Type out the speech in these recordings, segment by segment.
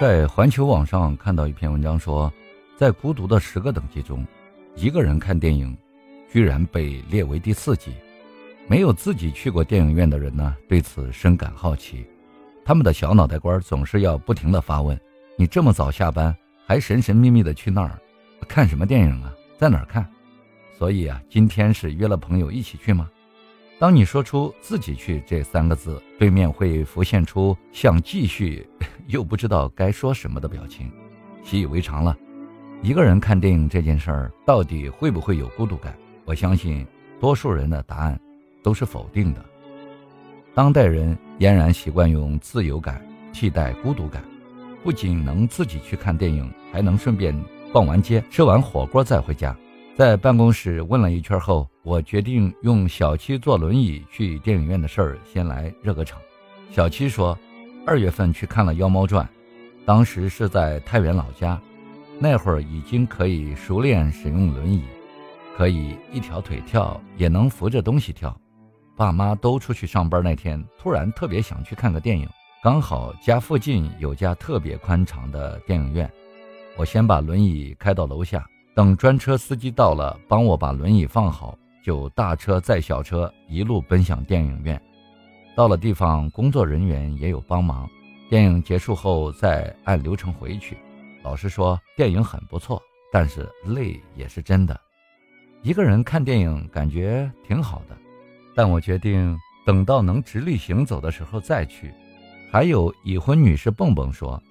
在环球网上看到一篇文章说，在孤独的十个等级中，一个人看电影，居然被列为第四级。没有自己去过电影院的人呢，对此深感好奇。他们的小脑袋瓜总是要不停地发问：“你这么早下班，还神神秘秘的去那儿，看什么电影啊？在哪儿看？”所以啊，今天是约了朋友一起去吗？当你说出“自己去”这三个字，对面会浮现出想继续又不知道该说什么的表情。习以为常了，一个人看电影这件事儿，到底会不会有孤独感？我相信多数人的答案都是否定的。当代人俨然习惯用自由感替代孤独感，不仅能自己去看电影，还能顺便逛完街、吃完火锅再回家。在办公室问了一圈后，我决定用小七坐轮椅去电影院的事儿先来热个场。小七说，二月份去看了《妖猫传》，当时是在太原老家，那会儿已经可以熟练使用轮椅，可以一条腿跳，也能扶着东西跳。爸妈都出去上班那天，突然特别想去看个电影，刚好家附近有家特别宽敞的电影院，我先把轮椅开到楼下。等专车司机到了，帮我把轮椅放好，就大车载小车一路奔向电影院。到了地方，工作人员也有帮忙。电影结束后再按流程回去。老实说，电影很不错，但是累也是真的。一个人看电影感觉挺好的，但我决定等到能直立行走的时候再去。还有已婚女士蹦蹦说，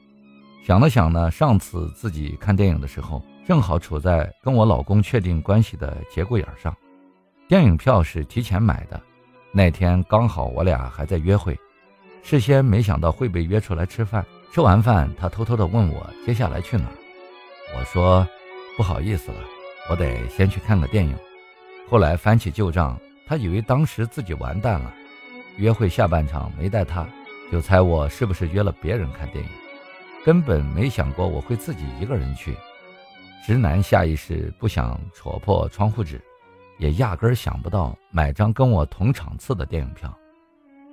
想了想呢，上次自己看电影的时候。正好处在跟我老公确定关系的节骨眼上，电影票是提前买的，那天刚好我俩还在约会，事先没想到会被约出来吃饭。吃完饭，他偷偷的问我接下来去哪儿，我说不好意思了，我得先去看个电影。后来翻起旧账，他以为当时自己完蛋了，约会下半场没带他，就猜我是不是约了别人看电影，根本没想过我会自己一个人去。直男下意识不想戳破窗户纸，也压根儿想不到买张跟我同场次的电影票。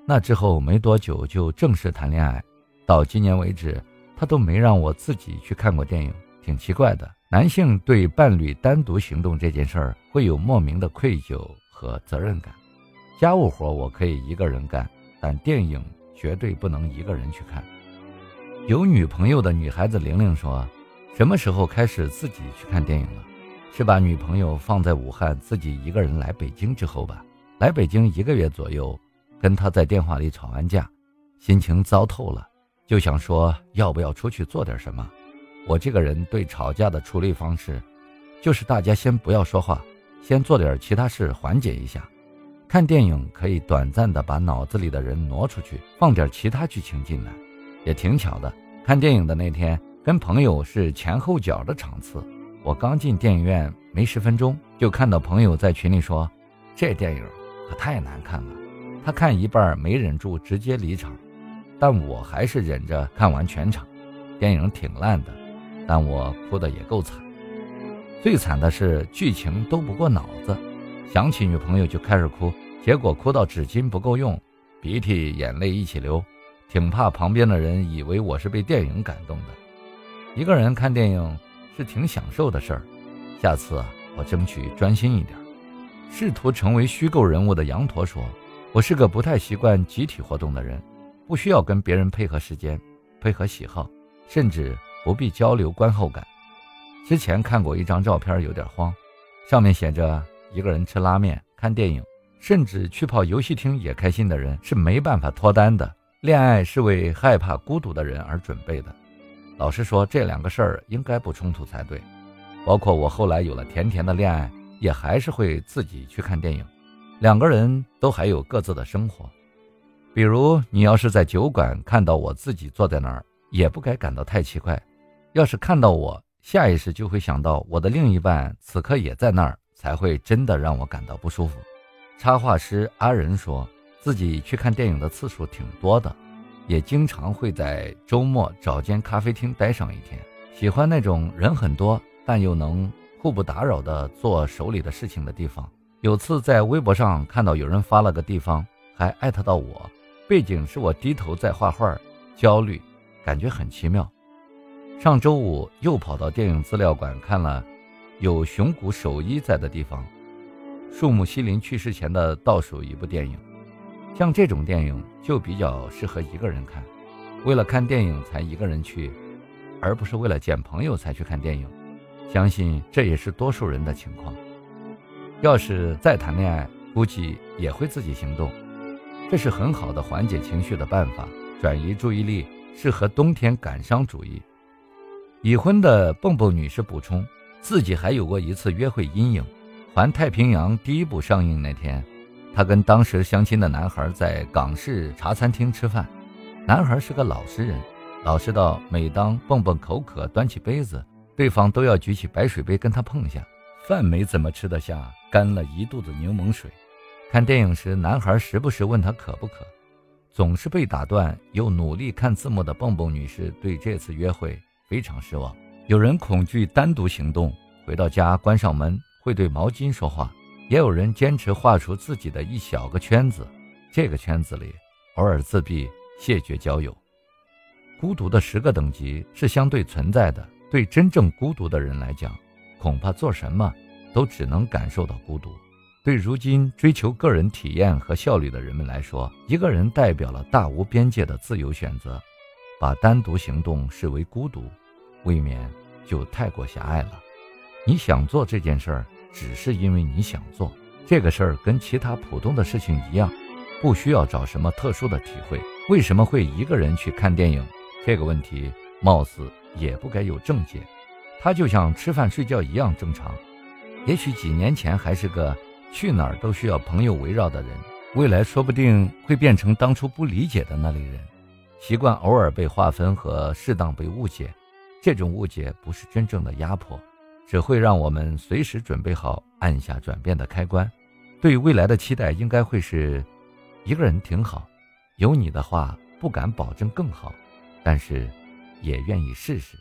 那之后没多久就正式谈恋爱，到今年为止，他都没让我自己去看过电影，挺奇怪的。男性对伴侣单独行动这件事儿会有莫名的愧疚和责任感。家务活我可以一个人干，但电影绝对不能一个人去看。有女朋友的女孩子玲玲说。什么时候开始自己去看电影了？是把女朋友放在武汉，自己一个人来北京之后吧。来北京一个月左右，跟他在电话里吵完架，心情糟透了，就想说要不要出去做点什么。我这个人对吵架的处理方式，就是大家先不要说话，先做点其他事缓解一下。看电影可以短暂的把脑子里的人挪出去，放点其他剧情进来，也挺巧的。看电影的那天。跟朋友是前后脚的场次，我刚进电影院没十分钟，就看到朋友在群里说：“这电影可太难看了。”他看一半没忍住直接离场，但我还是忍着看完全场。电影挺烂的，但我哭的也够惨。最惨的是剧情都不过脑子，想起女朋友就开始哭，结果哭到纸巾不够用，鼻涕眼泪一起流，挺怕旁边的人以为我是被电影感动的。一个人看电影是挺享受的事儿，下次，我争取专心一点。试图成为虚构人物的羊驼说：“我是个不太习惯集体活动的人，不需要跟别人配合时间、配合喜好，甚至不必交流观后感。”之前看过一张照片，有点慌，上面写着：“一个人吃拉面、看电影，甚至去跑游戏厅也开心的人是没办法脱单的。恋爱是为害怕孤独的人而准备的。”老实说，这两个事儿应该不冲突才对。包括我后来有了甜甜的恋爱，也还是会自己去看电影。两个人都还有各自的生活。比如，你要是在酒馆看到我自己坐在那儿，也不该感到太奇怪。要是看到我，下意识就会想到我的另一半此刻也在那儿，才会真的让我感到不舒服。插画师阿仁说自己去看电影的次数挺多的。也经常会在周末找间咖啡厅待上一天，喜欢那种人很多但又能互不打扰的做手里的事情的地方。有次在微博上看到有人发了个地方，还艾特到我，背景是我低头在画画，焦虑，感觉很奇妙。上周五又跑到电影资料馆看了有熊谷守一在的地方，树木希林去世前的倒数一部电影。像这种电影就比较适合一个人看，为了看电影才一个人去，而不是为了见朋友才去看电影。相信这也是多数人的情况。要是再谈恋爱，估计也会自己行动，这是很好的缓解情绪的办法，转移注意力，适合冬天感伤主义。已婚的蹦蹦女士补充，自己还有过一次约会阴影。环太平洋第一部上映那天，她跟当时相亲的男孩在港式茶餐厅吃饭，男孩是个老实人，老实到每当蹦蹦口渴端起杯子，对方都要举起白水杯跟他碰下。饭没怎么吃得下，干了一肚子柠檬水。看电影时，男孩时不时问他渴不渴，总是被打断，又努力看字幕的蹦蹦女士对这次约会非常失望。有人恐惧单独行动，回到家关上门会对毛巾说话；也有人坚持画出自己的一小个圈子，这个圈子里偶尔自闭，谢绝交友。孤独的十个等级是相对存在的，对真正孤独的人来讲。恐怕做什么都只能感受到孤独。对如今追求个人体验和效率的人们来说，一个人代表了大无边界的自由选择。把单独行动视为孤独，未免就太过狭隘了。你想做这件事儿，只是因为你想做这个事儿，跟其他普通的事情一样，不需要找什么特殊的体会。为什么会一个人去看电影？这个问题貌似也不该有正解。他就像吃饭睡觉一样正常，也许几年前还是个去哪儿都需要朋友围绕的人，未来说不定会变成当初不理解的那类人，习惯偶尔被划分和适当被误解。这种误解不是真正的压迫，只会让我们随时准备好按下转变的开关。对未来的期待应该会是：一个人挺好，有你的话不敢保证更好，但是也愿意试试。